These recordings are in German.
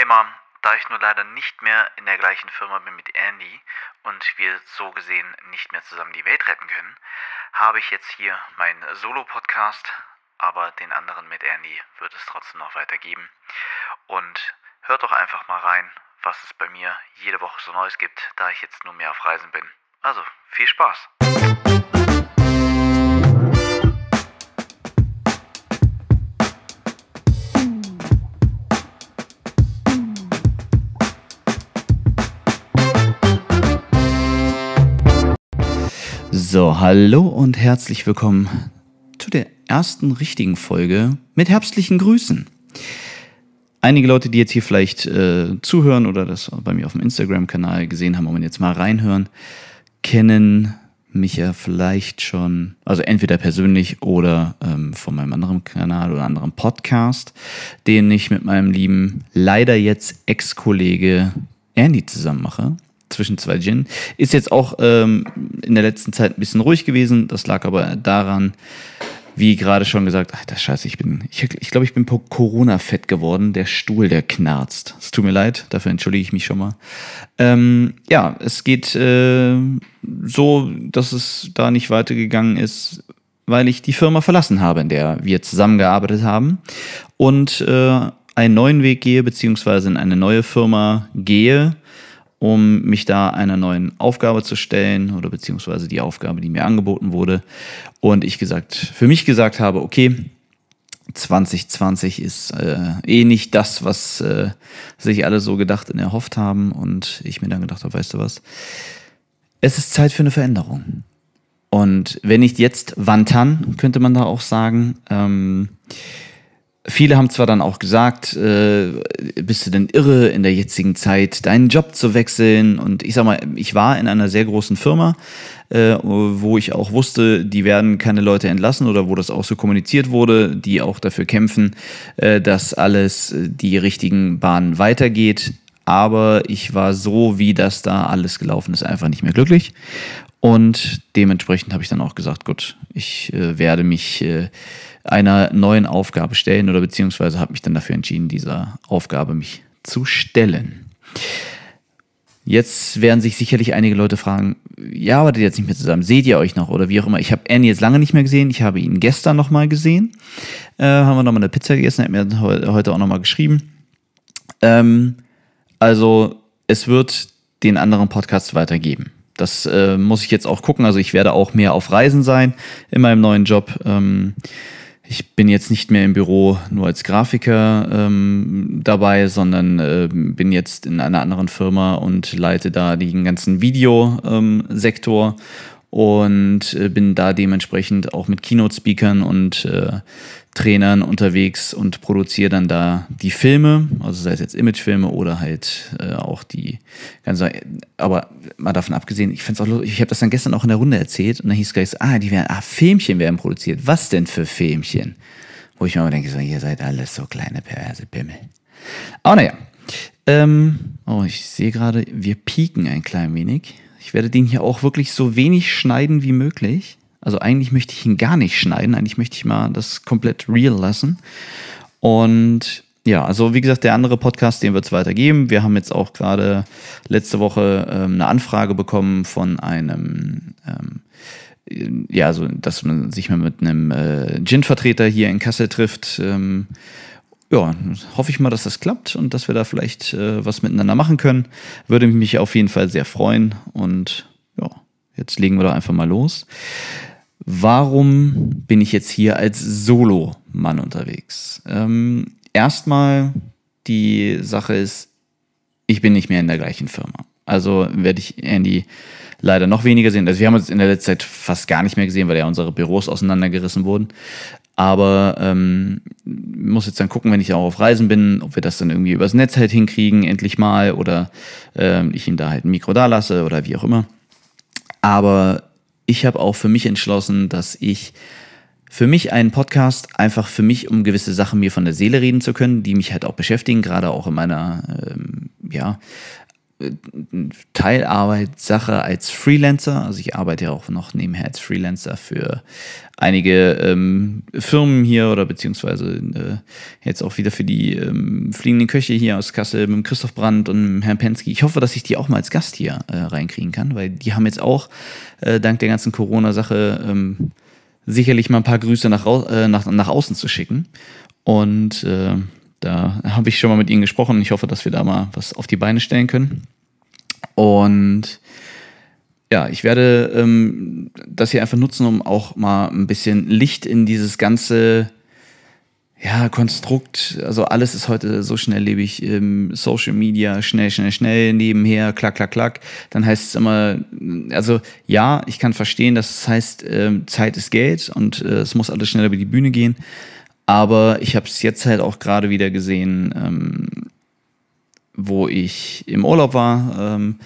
Hey Mom, da ich nur leider nicht mehr in der gleichen Firma bin mit Andy und wir so gesehen nicht mehr zusammen die Welt retten können, habe ich jetzt hier meinen Solo-Podcast, aber den anderen mit Andy wird es trotzdem noch weitergeben. Und hört doch einfach mal rein, was es bei mir jede Woche so Neues gibt, da ich jetzt nur mehr auf Reisen bin. Also, viel Spaß! So, hallo und herzlich willkommen zu der ersten richtigen Folge mit herbstlichen Grüßen. Einige Leute, die jetzt hier vielleicht äh, zuhören oder das bei mir auf dem Instagram-Kanal gesehen haben, und jetzt mal reinhören, kennen mich ja vielleicht schon, also entweder persönlich oder ähm, von meinem anderen Kanal oder anderen Podcast, den ich mit meinem lieben, leider jetzt Ex-Kollege Andy zusammen mache zwischen zwei Gin. Ist jetzt auch ähm, in der letzten Zeit ein bisschen ruhig gewesen. Das lag aber daran, wie gerade schon gesagt, ach, das Scheiße, ich bin, ich, ich glaube, ich bin Corona-fett geworden. Der Stuhl, der knarzt. Es tut mir leid, dafür entschuldige ich mich schon mal. Ähm, ja, es geht äh, so, dass es da nicht weitergegangen ist, weil ich die Firma verlassen habe, in der wir zusammengearbeitet haben und äh, einen neuen Weg gehe, beziehungsweise in eine neue Firma gehe, um mich da einer neuen Aufgabe zu stellen oder beziehungsweise die Aufgabe, die mir angeboten wurde. Und ich gesagt, für mich gesagt habe, okay, 2020 ist äh, eh nicht das, was äh, sich alle so gedacht und erhofft haben. Und ich mir dann gedacht habe, weißt du was, es ist Zeit für eine Veränderung. Und wenn nicht jetzt, wann dann, könnte man da auch sagen. Ähm, Viele haben zwar dann auch gesagt, äh, bist du denn irre in der jetzigen Zeit, deinen Job zu wechseln? Und ich sag mal, ich war in einer sehr großen Firma, äh, wo ich auch wusste, die werden keine Leute entlassen oder wo das auch so kommuniziert wurde, die auch dafür kämpfen, äh, dass alles äh, die richtigen Bahnen weitergeht. Aber ich war so, wie das da alles gelaufen ist, einfach nicht mehr glücklich. Und dementsprechend habe ich dann auch gesagt, gut, ich äh, werde mich äh, einer neuen Aufgabe stellen oder beziehungsweise habe mich dann dafür entschieden, dieser Aufgabe mich zu stellen. Jetzt werden sich sicherlich einige Leute fragen, ja, arbeitet jetzt nicht mehr zusammen, seht ihr euch noch oder wie auch immer. Ich habe Annie jetzt lange nicht mehr gesehen, ich habe ihn gestern nochmal gesehen, äh, haben wir nochmal eine Pizza gegessen, hat mir heute auch nochmal geschrieben. Ähm, also es wird den anderen Podcast weitergeben. Das äh, muss ich jetzt auch gucken. Also ich werde auch mehr auf Reisen sein in meinem neuen Job. Ähm, ich bin jetzt nicht mehr im Büro nur als Grafiker ähm, dabei, sondern äh, bin jetzt in einer anderen Firma und leite da den ganzen Videosektor ähm, und äh, bin da dementsprechend auch mit Keynote-Speakern und äh, Trainern unterwegs und produziere dann da die Filme, also sei es jetzt Imagefilme oder halt äh, auch die ganze, aber mal davon abgesehen, ich find's auch lustig, ich habe das dann gestern auch in der Runde erzählt und dann hieß gleich so, ah, die werden, ah, Filmchen werden produziert. Was denn für Filmchen? Wo ich mir immer denke, so, ihr seid alles so kleine perverse Pimmel. Aber naja, ähm, oh, ich sehe gerade, wir pieken ein klein wenig. Ich werde den hier auch wirklich so wenig schneiden wie möglich. Also eigentlich möchte ich ihn gar nicht schneiden, eigentlich möchte ich mal das komplett real lassen. Und ja, also wie gesagt, der andere Podcast, den wird es weitergeben. Wir haben jetzt auch gerade letzte Woche ähm, eine Anfrage bekommen von einem, ähm, ja, also dass man sich mal mit einem äh, Gin-Vertreter hier in Kassel trifft. Ähm, ja, hoffe ich mal, dass das klappt und dass wir da vielleicht äh, was miteinander machen können. Würde mich auf jeden Fall sehr freuen. Und ja, jetzt legen wir da einfach mal los. Warum bin ich jetzt hier als Solo-Mann unterwegs? Ähm, erstmal die Sache ist, ich bin nicht mehr in der gleichen Firma. Also werde ich Andy leider noch weniger sehen. Also wir haben uns in der letzten Zeit fast gar nicht mehr gesehen, weil ja unsere Büros auseinandergerissen wurden. Aber ähm, muss jetzt dann gucken, wenn ich auch auf Reisen bin, ob wir das dann irgendwie übers Netz halt hinkriegen, endlich mal, oder ähm, ich ihm da halt ein Mikro da lasse oder wie auch immer. Aber ich habe auch für mich entschlossen, dass ich für mich einen Podcast einfach für mich, um gewisse Sachen mir von der Seele reden zu können, die mich halt auch beschäftigen, gerade auch in meiner, ähm, ja, Teilarbeitssache als Freelancer. Also ich arbeite ja auch noch nebenher als Freelancer für einige ähm, Firmen hier oder beziehungsweise äh, jetzt auch wieder für die ähm, fliegenden Köche hier aus Kassel mit Christoph Brandt und Herrn Pensky. Ich hoffe, dass ich die auch mal als Gast hier äh, reinkriegen kann, weil die haben jetzt auch äh, dank der ganzen Corona-Sache ähm, sicherlich mal ein paar Grüße nach, äh, nach, nach außen zu schicken. Und äh, da habe ich schon mal mit ihnen gesprochen. Ich hoffe, dass wir da mal was auf die Beine stellen können. Und ja, ich werde ähm, das hier einfach nutzen, um auch mal ein bisschen Licht in dieses ganze ja, Konstrukt. Also alles ist heute so schnelllebig. Ähm, Social Media, schnell, schnell, schnell, nebenher, klack, klack, klack. Dann heißt es immer, also ja, ich kann verstehen, dass es heißt, ähm, Zeit ist Geld und äh, es muss alles schnell über die Bühne gehen. Aber ich habe es jetzt halt auch gerade wieder gesehen, ähm, wo ich im Urlaub war, ähm,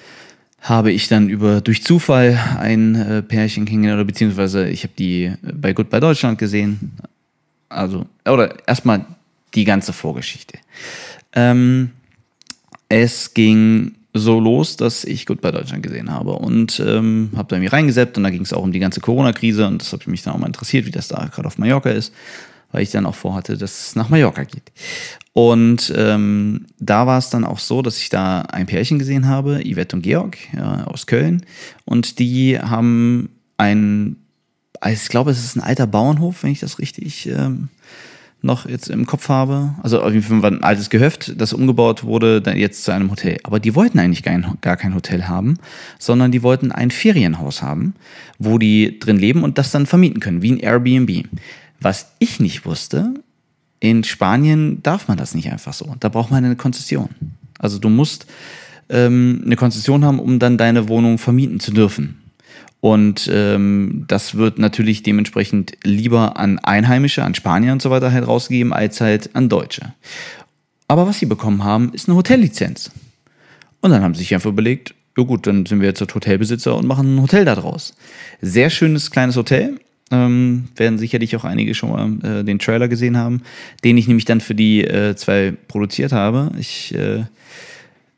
habe ich dann über durch Zufall ein äh, Pärchen kennengelernt, oder beziehungsweise ich habe die bei Goodbye Deutschland gesehen. Also, oder erstmal die ganze Vorgeschichte. Ähm, es ging so los, dass ich Goodbye Deutschland gesehen habe und ähm, habe da mir reingesetzt und da ging es auch um die ganze Corona-Krise und das hat mich dann auch mal interessiert, wie das da gerade auf Mallorca ist weil ich dann auch vorhatte, dass es nach Mallorca geht. Und ähm, da war es dann auch so, dass ich da ein Pärchen gesehen habe, Yvette und Georg ja, aus Köln. Und die haben ein, also ich glaube, es ist ein alter Bauernhof, wenn ich das richtig ähm, noch jetzt im Kopf habe. Also auf jeden Fall ein altes Gehöft, das umgebaut wurde, dann jetzt zu einem Hotel. Aber die wollten eigentlich gar, gar kein Hotel haben, sondern die wollten ein Ferienhaus haben, wo die drin leben und das dann vermieten können, wie ein Airbnb. Was ich nicht wusste, in Spanien darf man das nicht einfach so. Da braucht man eine Konzession. Also du musst ähm, eine Konzession haben, um dann deine Wohnung vermieten zu dürfen. Und ähm, das wird natürlich dementsprechend lieber an Einheimische, an Spanier und so weiter halt rausgegeben, als halt an Deutsche. Aber was sie bekommen haben, ist eine Hotellizenz. Und dann haben sie sich einfach überlegt, ja gut, dann sind wir jetzt Hotelbesitzer und machen ein Hotel daraus. Sehr schönes kleines Hotel. Ähm, werden sicherlich auch einige schon mal äh, den Trailer gesehen haben, den ich nämlich dann für die äh, zwei produziert habe. Ich äh,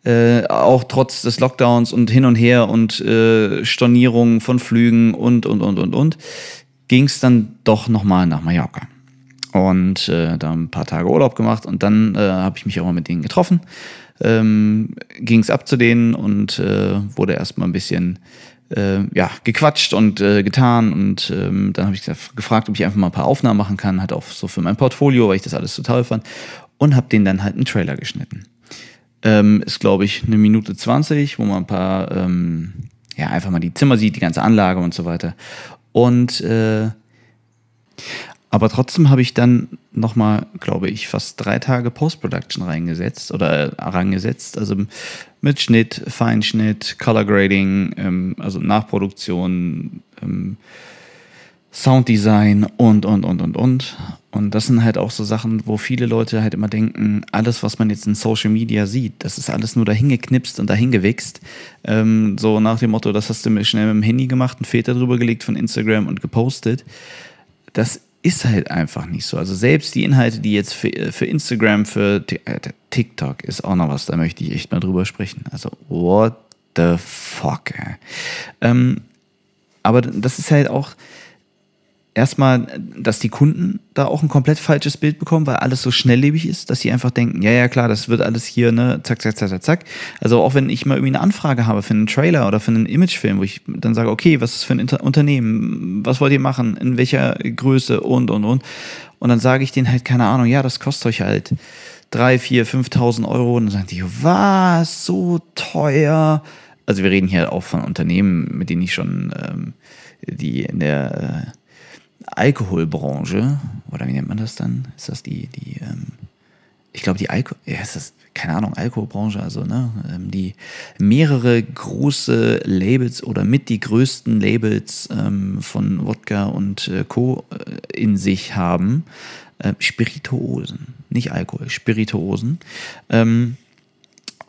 äh auch trotz des Lockdowns und hin und her und äh, Stornierungen von Flügen und und und und und ging es dann doch nochmal nach Mallorca und äh, da ein paar Tage Urlaub gemacht und dann habe ich mich auch mal mit denen getroffen. Ähm, ging es ab zu denen und wurde erstmal ein bisschen äh, ja, gequatscht und äh, getan und ähm, dann habe ich gefragt, ob ich einfach mal ein paar Aufnahmen machen kann, halt auch so für mein Portfolio, weil ich das alles total fand und habe den dann halt einen Trailer geschnitten. Ähm, ist, glaube ich, eine Minute 20, wo man ein paar, ähm, ja, einfach mal die Zimmer sieht, die ganze Anlage und so weiter. Und äh, aber trotzdem habe ich dann nochmal, glaube ich, fast drei Tage Post-Production reingesetzt oder äh, rangesetzt. Also mit Schnitt, Feinschnitt, Color Grading, ähm, also Nachproduktion, ähm, Sounddesign und, und, und, und, und. Und das sind halt auch so Sachen, wo viele Leute halt immer denken, alles, was man jetzt in Social Media sieht, das ist alles nur dahin geknipst und dahin gewichst. Ähm, so nach dem Motto, das hast du mir schnell mit dem Handy gemacht, einen Filter drüber gelegt von Instagram und gepostet. Das ist halt einfach nicht so. Also selbst die Inhalte, die jetzt für, für Instagram, für äh, TikTok ist auch noch was, da möchte ich echt mal drüber sprechen. Also what the fuck. Ähm, aber das ist halt auch, erstmal, dass die Kunden da auch ein komplett falsches Bild bekommen, weil alles so schnelllebig ist, dass sie einfach denken, ja, ja, klar, das wird alles hier, ne, zack, zack, zack, zack. Also auch wenn ich mal irgendwie eine Anfrage habe für einen Trailer oder für einen Imagefilm, wo ich dann sage, okay, was ist für ein Inter Unternehmen, was wollt ihr machen, in welcher Größe und, und, und. Und dann sage ich denen halt, keine Ahnung, ja, das kostet euch halt drei, vier, 5.000 Euro. Und dann sagen die, was, so teuer. Also wir reden hier auch von Unternehmen, mit denen ich schon, ähm, die in der, äh, Alkoholbranche, oder wie nennt man das dann? Ist das die, die, ähm, ich glaube, die Alkohol, ja, ist das, keine Ahnung, Alkoholbranche, also, ne, ähm, die mehrere große Labels oder mit die größten Labels ähm, von Wodka und äh, Co. Äh, in sich haben. Äh, Spirituosen, nicht Alkohol, Spirituosen. Ähm,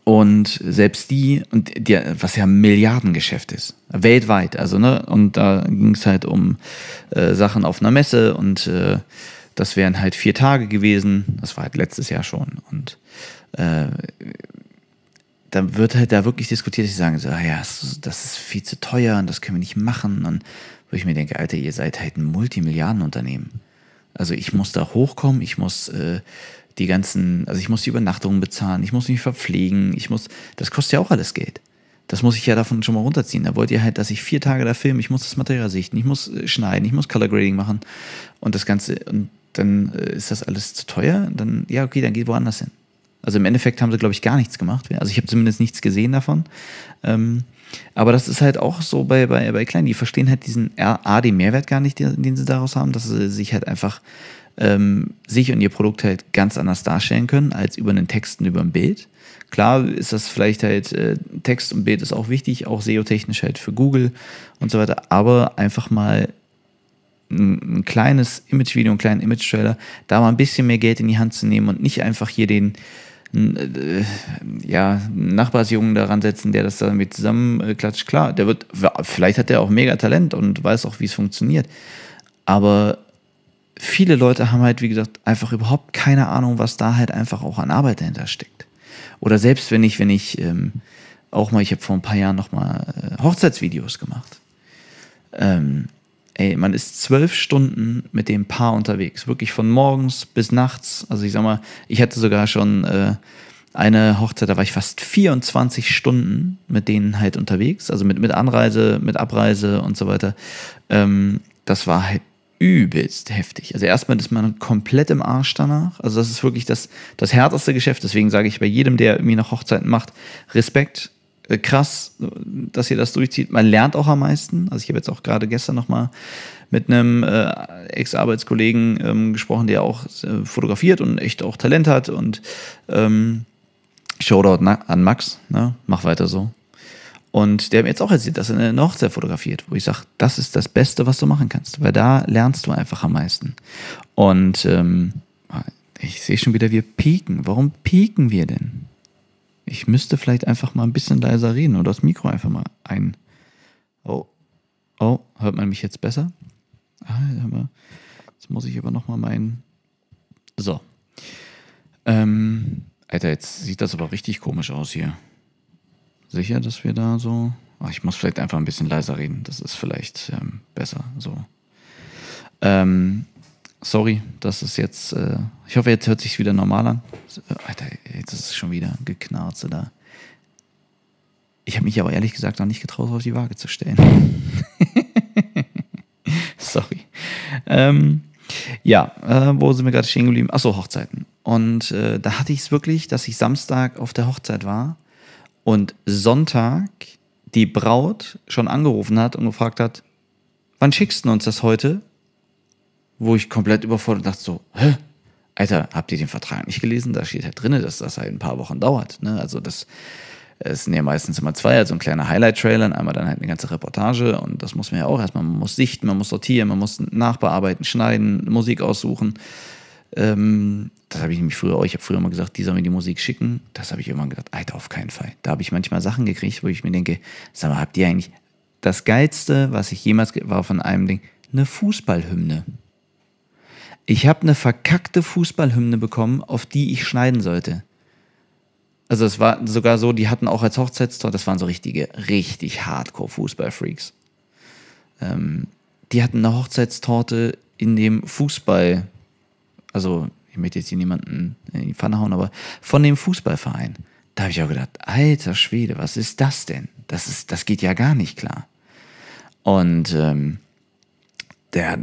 und selbst die, und die, was ja ein Milliardengeschäft ist, weltweit, also, ne, und da ging es halt um äh, Sachen auf einer Messe und äh, das wären halt vier Tage gewesen, das war halt letztes Jahr schon. Und äh, dann wird halt da wirklich diskutiert, sie sagen so, ah ja, das ist viel zu teuer und das können wir nicht machen. Und wo ich mir denke, Alter, ihr seid halt ein Multimilliardenunternehmen. Also ich muss da hochkommen, ich muss äh, die ganzen, also ich muss die Übernachtungen bezahlen, ich muss mich verpflegen, ich muss, das kostet ja auch alles Geld. Das muss ich ja davon schon mal runterziehen. Da wollt ihr halt, dass ich vier Tage da filme, ich muss das Material sichten, ich muss äh, schneiden, ich muss Color Grading machen und das Ganze, und dann äh, ist das alles zu teuer, dann, ja, okay, dann geht woanders hin. Also im Endeffekt haben sie, glaube ich, gar nichts gemacht. Also ich habe zumindest nichts gesehen davon. Ähm, aber das ist halt auch so bei, bei, bei Kleinen, die verstehen halt diesen A, den Mehrwert gar nicht, den, den sie daraus haben, dass sie sich halt einfach ähm, sich und ihr Produkt halt ganz anders darstellen können, als über einen Text und über ein Bild. Klar ist das vielleicht halt, äh, Text und Bild ist auch wichtig, auch SEO-technisch halt für Google und so weiter, aber einfach mal ein, ein kleines Image-Video, einen kleinen Image-Trailer, da mal ein bisschen mehr Geld in die Hand zu nehmen und nicht einfach hier den, äh, ja, Nachbarsjungen daran setzen, der das damit zusammenklatscht. Klar, der wird, vielleicht hat der auch mega Talent und weiß auch, wie es funktioniert. Aber viele Leute haben halt, wie gesagt, einfach überhaupt keine Ahnung, was da halt einfach auch an Arbeit dahinter steckt. Oder selbst wenn ich, wenn ich ähm, auch mal, ich habe vor ein paar Jahren noch mal äh, Hochzeitsvideos gemacht. Ähm, ey, man ist zwölf Stunden mit dem Paar unterwegs, wirklich von morgens bis nachts. Also ich sag mal, ich hatte sogar schon äh, eine Hochzeit, da war ich fast 24 Stunden mit denen halt unterwegs, also mit, mit Anreise, mit Abreise und so weiter. Ähm, das war halt übelst heftig. Also erstmal ist man komplett im Arsch danach. Also das ist wirklich das, das härteste Geschäft. Deswegen sage ich bei jedem, der irgendwie noch Hochzeiten macht, Respekt, äh, krass, dass ihr das durchzieht. Man lernt auch am meisten. Also ich habe jetzt auch gerade gestern noch mal mit einem äh, Ex-Arbeitskollegen ähm, gesprochen, der auch äh, fotografiert und echt auch Talent hat und ähm, Shoutout an Max, ne? mach weiter so. Und der hat mir jetzt auch erzählt, dass er eine Hochzeit fotografiert, wo ich sage, das ist das Beste, was du machen kannst, weil da lernst du einfach am meisten. Und ähm, ich sehe schon wieder, wir pieken. Warum pieken wir denn? Ich müsste vielleicht einfach mal ein bisschen leiser reden oder das Mikro einfach mal ein. Oh, oh, hört man mich jetzt besser? Ah, jetzt muss ich aber nochmal meinen. So. Ähm, Alter, jetzt sieht das aber richtig komisch aus hier. Sicher, dass wir da so. Ach, ich muss vielleicht einfach ein bisschen leiser reden. Das ist vielleicht ähm, besser. So. Ähm, sorry, das ist jetzt. Äh, ich hoffe, jetzt hört sich wieder normal an. Alter, jetzt ist es schon wieder geknarze da. Ich habe mich aber ehrlich gesagt noch nicht getraut, auf die Waage zu stellen. sorry. Ähm, ja, äh, wo sind wir gerade stehen geblieben? Achso, Hochzeiten. Und äh, da hatte ich es wirklich, dass ich Samstag auf der Hochzeit war und Sonntag die Braut schon angerufen hat und gefragt hat, wann schickst du uns das heute? Wo ich komplett überfordert dachte so, hä? Alter, habt ihr den Vertrag nicht gelesen? Da steht halt drin, dass das halt ein paar Wochen dauert. Ne? Also das es sind ja meistens immer zwei, also ein kleiner Highlight-Trailer und einmal dann halt eine ganze Reportage und das muss man ja auch erstmal, man muss sichten, man muss sortieren, man muss nachbearbeiten, schneiden, Musik aussuchen. Ähm, das habe ich nämlich früher auch, ich habe früher mal gesagt, die sollen mir die Musik schicken. Das habe ich irgendwann gedacht, Alter, auf keinen Fall. Da habe ich manchmal Sachen gekriegt, wo ich mir denke, sag mal, habt ihr eigentlich das Geilste, was ich jemals war von einem Ding, eine Fußballhymne. Ich habe eine verkackte Fußballhymne bekommen, auf die ich schneiden sollte. Also es war sogar so, die hatten auch als Hochzeitstor, das waren so richtige, richtig Hardcore-Fußballfreaks. Ähm, die hatten eine Hochzeitstorte in dem Fußball, also ich möchte jetzt hier niemanden in die Pfanne hauen, aber von dem Fußballverein. Da habe ich auch gedacht, alter Schwede, was ist das denn? Das, ist, das geht ja gar nicht klar. Und ähm, da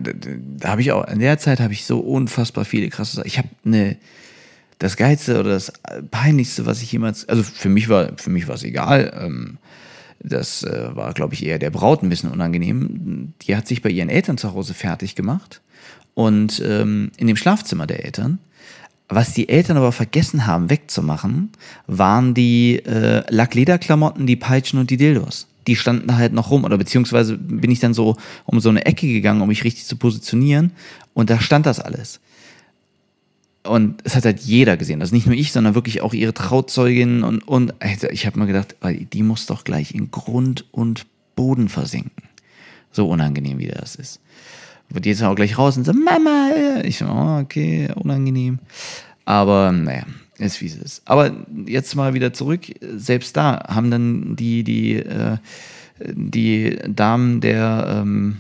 habe ich auch, in der Zeit habe ich so unfassbar viele krasse Sachen. Ich habe eine, das Geilste oder das Peinlichste, was ich jemals, also für mich war, für mich war es egal. Ähm, das äh, war, glaube ich, eher der Braut ein bisschen unangenehm. Die hat sich bei ihren Eltern zu Hause fertig gemacht und ähm, in dem Schlafzimmer der Eltern. Was die Eltern aber vergessen haben wegzumachen, waren die äh, Lacklederklamotten, die Peitschen und die Dildos. Die standen halt noch rum oder beziehungsweise bin ich dann so um so eine Ecke gegangen, um mich richtig zu positionieren und da stand das alles. Und es hat halt jeder gesehen. Also nicht nur ich, sondern wirklich auch ihre Trauzeugin. Und, und ich habe mir gedacht, die muss doch gleich in Grund und Boden versinken. So unangenehm, wie das ist. Die jetzt auch gleich raus und so, Mama. Ich so, oh, okay, unangenehm. Aber naja, ist wie es ist. Aber jetzt mal wieder zurück. Selbst da haben dann die, die, äh, die Damen der, ähm,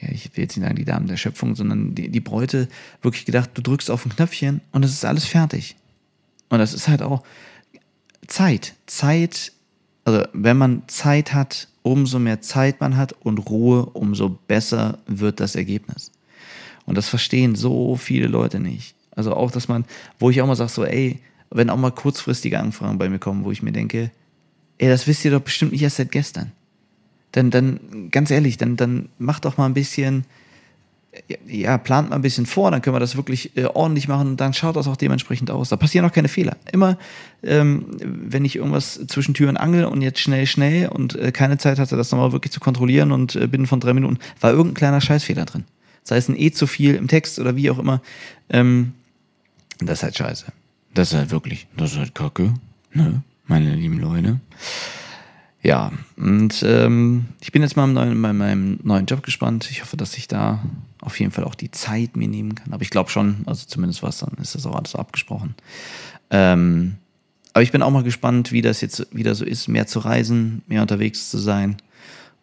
ja, ich will jetzt nicht sagen die Damen der Schöpfung, sondern die, die Bräute wirklich gedacht, du drückst auf ein Knöpfchen und es ist alles fertig. Und das ist halt auch Zeit. Zeit, also wenn man Zeit hat, umso mehr Zeit man hat und Ruhe, umso besser wird das Ergebnis. Und das verstehen so viele Leute nicht. Also auch, dass man, wo ich auch mal sage, so, ey, wenn auch mal kurzfristige Anfragen bei mir kommen, wo ich mir denke, ey, das wisst ihr doch bestimmt nicht erst seit gestern. Dann, dann, ganz ehrlich, dann, dann macht doch mal ein bisschen, ja, plant mal ein bisschen vor, dann können wir das wirklich äh, ordentlich machen und dann schaut das auch dementsprechend aus. Da passieren auch keine Fehler. Immer, ähm, wenn ich irgendwas zwischen Tür und Angel und jetzt schnell, schnell und äh, keine Zeit hatte, das nochmal wirklich zu kontrollieren und äh, binnen von drei Minuten, war irgendein kleiner Scheißfehler drin. Sei es ein E zu viel im Text oder wie auch immer. Ähm, das ist halt scheiße. Das ist halt wirklich, das ist halt kacke, ne, meine lieben Leute. Ja, und ähm, ich bin jetzt mal bei meinem neuen Job gespannt. Ich hoffe, dass ich da auf jeden Fall auch die Zeit mir nehmen kann. Aber ich glaube schon, also zumindest was, dann ist das auch alles abgesprochen. Ähm, aber ich bin auch mal gespannt, wie das jetzt wieder so ist, mehr zu reisen, mehr unterwegs zu sein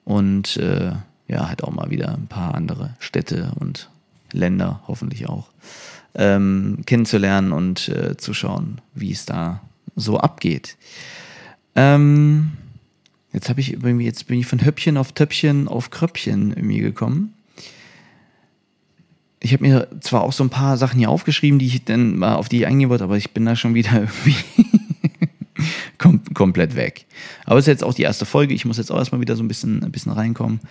und äh, ja, halt auch mal wieder ein paar andere Städte und Länder hoffentlich auch ähm, kennenzulernen und äh, zu schauen, wie es da so abgeht. Ähm, jetzt habe ich irgendwie, jetzt bin ich von Höppchen auf Töppchen auf Kröppchen irgendwie gekommen. Ich habe mir zwar auch so ein paar Sachen hier aufgeschrieben, die ich dann mal auf die ich eingehen wollte, aber ich bin da schon wieder irgendwie kom komplett weg. Aber es ist jetzt auch die erste Folge. Ich muss jetzt auch erstmal wieder so ein bisschen, ein bisschen reinkommen.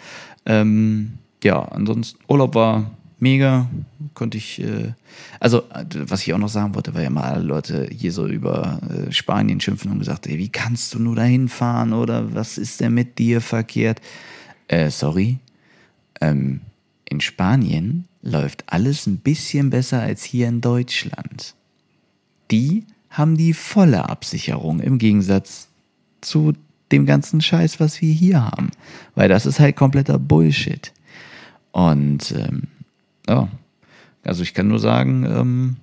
Ähm, ja, ansonsten Urlaub war mega. Konnte ich, äh, also was ich auch noch sagen wollte, weil ja mal alle Leute hier so über äh, Spanien schimpfen und gesagt, ey, wie kannst du nur dahin fahren oder was ist denn mit dir verkehrt? Äh, sorry. Ähm, in Spanien läuft alles ein bisschen besser als hier in Deutschland. Die haben die volle Absicherung im Gegensatz zu dem ganzen Scheiß, was wir hier haben. Weil das ist halt kompletter Bullshit. Und ähm, ja, also ich kann nur sagen, ähm,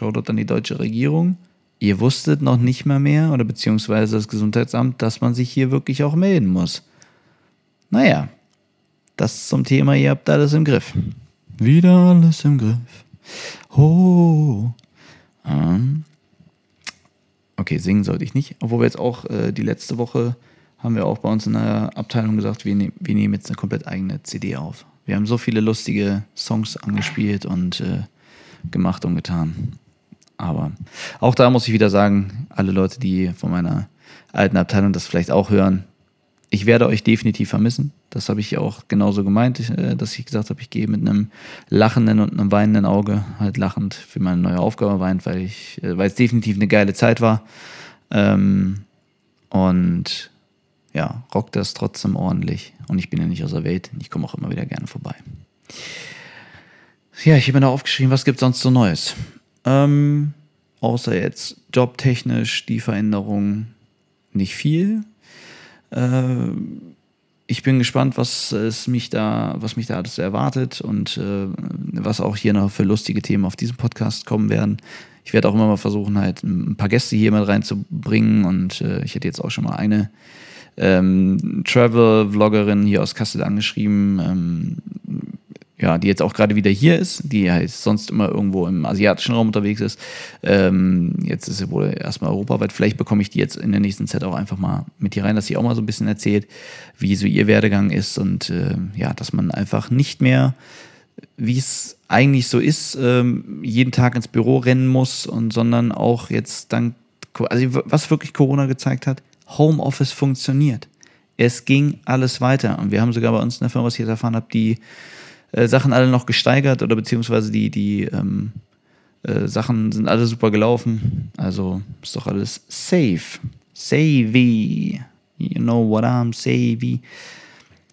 dort an die deutsche Regierung. Ihr wusstet noch nicht mal mehr, oder beziehungsweise das Gesundheitsamt, dass man sich hier wirklich auch melden muss. Naja, das zum Thema, ihr habt alles im Griff. Wieder alles im Griff. Oh. Ähm. Okay, singen sollte ich nicht. Obwohl wir jetzt auch äh, die letzte Woche haben wir auch bei uns in der Abteilung gesagt, wir, ne wir nehmen jetzt eine komplett eigene CD auf. Wir haben so viele lustige Songs angespielt und äh, gemacht und getan. Aber auch da muss ich wieder sagen, alle Leute, die von meiner alten Abteilung das vielleicht auch hören, ich werde euch definitiv vermissen. Das habe ich auch genauso gemeint, äh, dass ich gesagt habe, ich gehe mit einem lachenden und einem weinenden Auge, halt lachend für meine neue Aufgabe weint, weil ich, äh, weil es definitiv eine geile Zeit war. Ähm, und ja, rockt das trotzdem ordentlich. Und ich bin ja nicht aus der Welt. Ich komme auch immer wieder gerne vorbei. Ja, ich habe mir da aufgeschrieben, was gibt es sonst so Neues? Ähm, außer jetzt jobtechnisch die Veränderung nicht viel. Äh, ich bin gespannt, was es mich da, was mich da alles erwartet und äh, was auch hier noch für lustige Themen auf diesem Podcast kommen werden. Ich werde auch immer mal versuchen, halt ein paar Gäste hier mit reinzubringen und äh, ich hätte jetzt auch schon mal eine ähm, Travel-Vloggerin hier aus Kassel angeschrieben, ähm, ja, die jetzt auch gerade wieder hier ist, die halt sonst immer irgendwo im asiatischen Raum unterwegs ist. Ähm, jetzt ist sie wohl erstmal europaweit. Vielleicht bekomme ich die jetzt in der nächsten Zeit auch einfach mal mit hier rein, dass sie auch mal so ein bisschen erzählt, wie so ihr Werdegang ist und äh, ja, dass man einfach nicht mehr, wie es eigentlich so ist, ähm, jeden Tag ins Büro rennen muss und sondern auch jetzt dank, also was wirklich Corona gezeigt hat, Homeoffice funktioniert. Es ging alles weiter. Und wir haben sogar bei uns in der Firma, was ich jetzt erfahren habe, die äh, Sachen alle noch gesteigert oder beziehungsweise die, die ähm, äh, Sachen sind alle super gelaufen. Also ist doch alles safe. Savey. You know what I'm savey.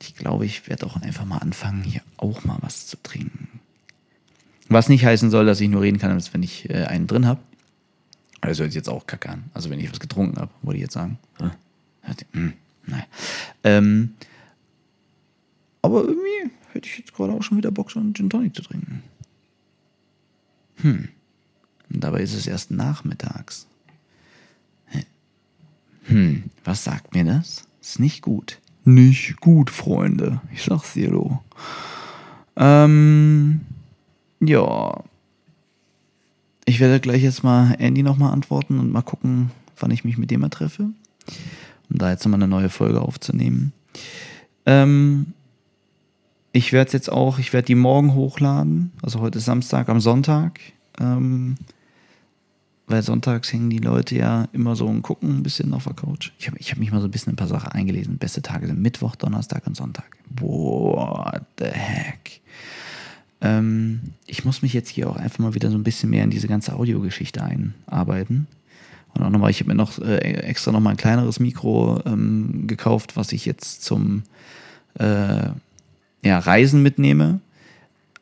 Ich glaube, ich werde auch einfach mal anfangen, hier auch mal was zu trinken. Was nicht heißen soll, dass ich nur reden kann, wenn ich äh, einen drin habe. Das hört sich jetzt auch kacke an. Also wenn ich was getrunken habe, wollte ich jetzt sagen. Hm, nein. Ähm, aber irgendwie hätte ich jetzt gerade auch schon wieder Bock, so einen Gin Tonic zu trinken. Hm. Und dabei ist es erst nachmittags. Hm, was sagt mir das? Ist nicht gut. Nicht gut, Freunde. Ich sag's dir, du. Ähm, ja. Ich werde gleich jetzt mal Andy nochmal antworten und mal gucken, wann ich mich mit dem mal treffe. Um da jetzt nochmal eine neue Folge aufzunehmen. Ähm, ich werde jetzt auch, ich werde die morgen hochladen. Also heute ist Samstag, am Sonntag. Ähm, weil sonntags hängen die Leute ja immer so und gucken ein bisschen auf der Couch. Ich habe ich hab mich mal so ein bisschen in ein paar Sachen eingelesen. Beste Tage sind Mittwoch, Donnerstag und Sonntag. What the heck? Ähm, ich muss mich jetzt hier auch einfach mal wieder so ein bisschen mehr in diese ganze Audiogeschichte einarbeiten. Und auch nochmal, ich habe mir noch äh, extra nochmal ein kleineres Mikro ähm, gekauft, was ich jetzt zum äh, ja, Reisen mitnehme.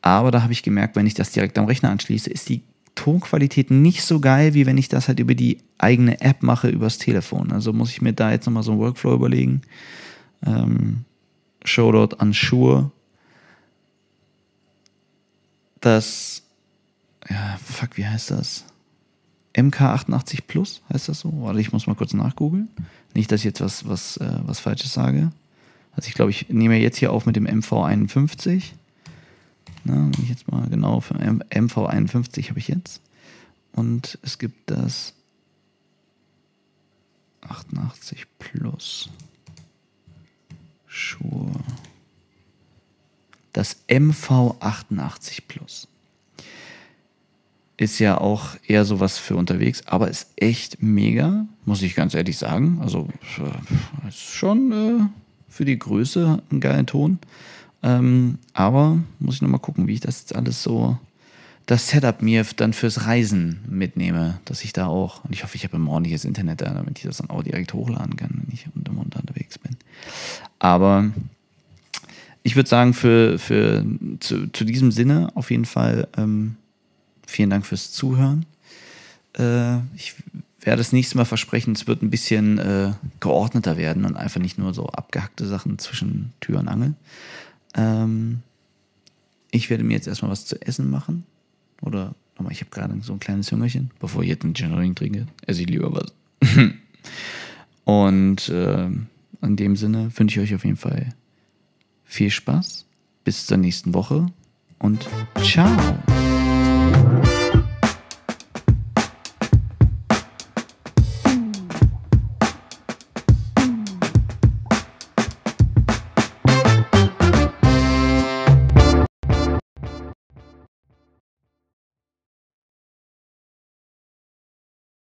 Aber da habe ich gemerkt, wenn ich das direkt am Rechner anschließe, ist die Tonqualität nicht so geil, wie wenn ich das halt über die eigene App mache, übers Telefon. Also muss ich mir da jetzt nochmal so einen Workflow überlegen. Ähm, Shoutout an Shure. Das, ja, fuck, wie heißt das? MK88 Plus, heißt das so? Warte, ich muss mal kurz nachgoogeln. Nicht, dass ich jetzt was, was, äh, was Falsches sage. Also ich glaube, ich nehme jetzt hier auf mit dem MV51. Na, wenn ich jetzt mal genau für MV51 habe ich jetzt. Und es gibt das 88 Plus. Das MV88 Plus ist ja auch eher sowas für unterwegs, aber ist echt mega, muss ich ganz ehrlich sagen. Also äh, ist schon äh, für die Größe ein geiler Ton. Ähm, aber muss ich nochmal gucken, wie ich das jetzt alles so, das Setup mir dann fürs Reisen mitnehme, dass ich da auch, und ich hoffe, ich habe ein ordentliches Internet da, damit ich das dann auch direkt hochladen kann, wenn ich unter unterwegs bin. Aber ich würde sagen, für, für zu, zu diesem Sinne auf jeden Fall ähm, vielen Dank fürs Zuhören. Äh, ich werde das nächste Mal versprechen, es wird ein bisschen äh, geordneter werden und einfach nicht nur so abgehackte Sachen zwischen Tür und Angel. Ähm, ich werde mir jetzt erstmal was zu essen machen. Oder nochmal, ich habe gerade so ein kleines Hüngerchen. Bevor ich jetzt einen Gin trinke, esse ich lieber was. Und äh, in dem Sinne wünsche ich euch auf jeden Fall viel Spaß. Bis zur nächsten Woche und ciao.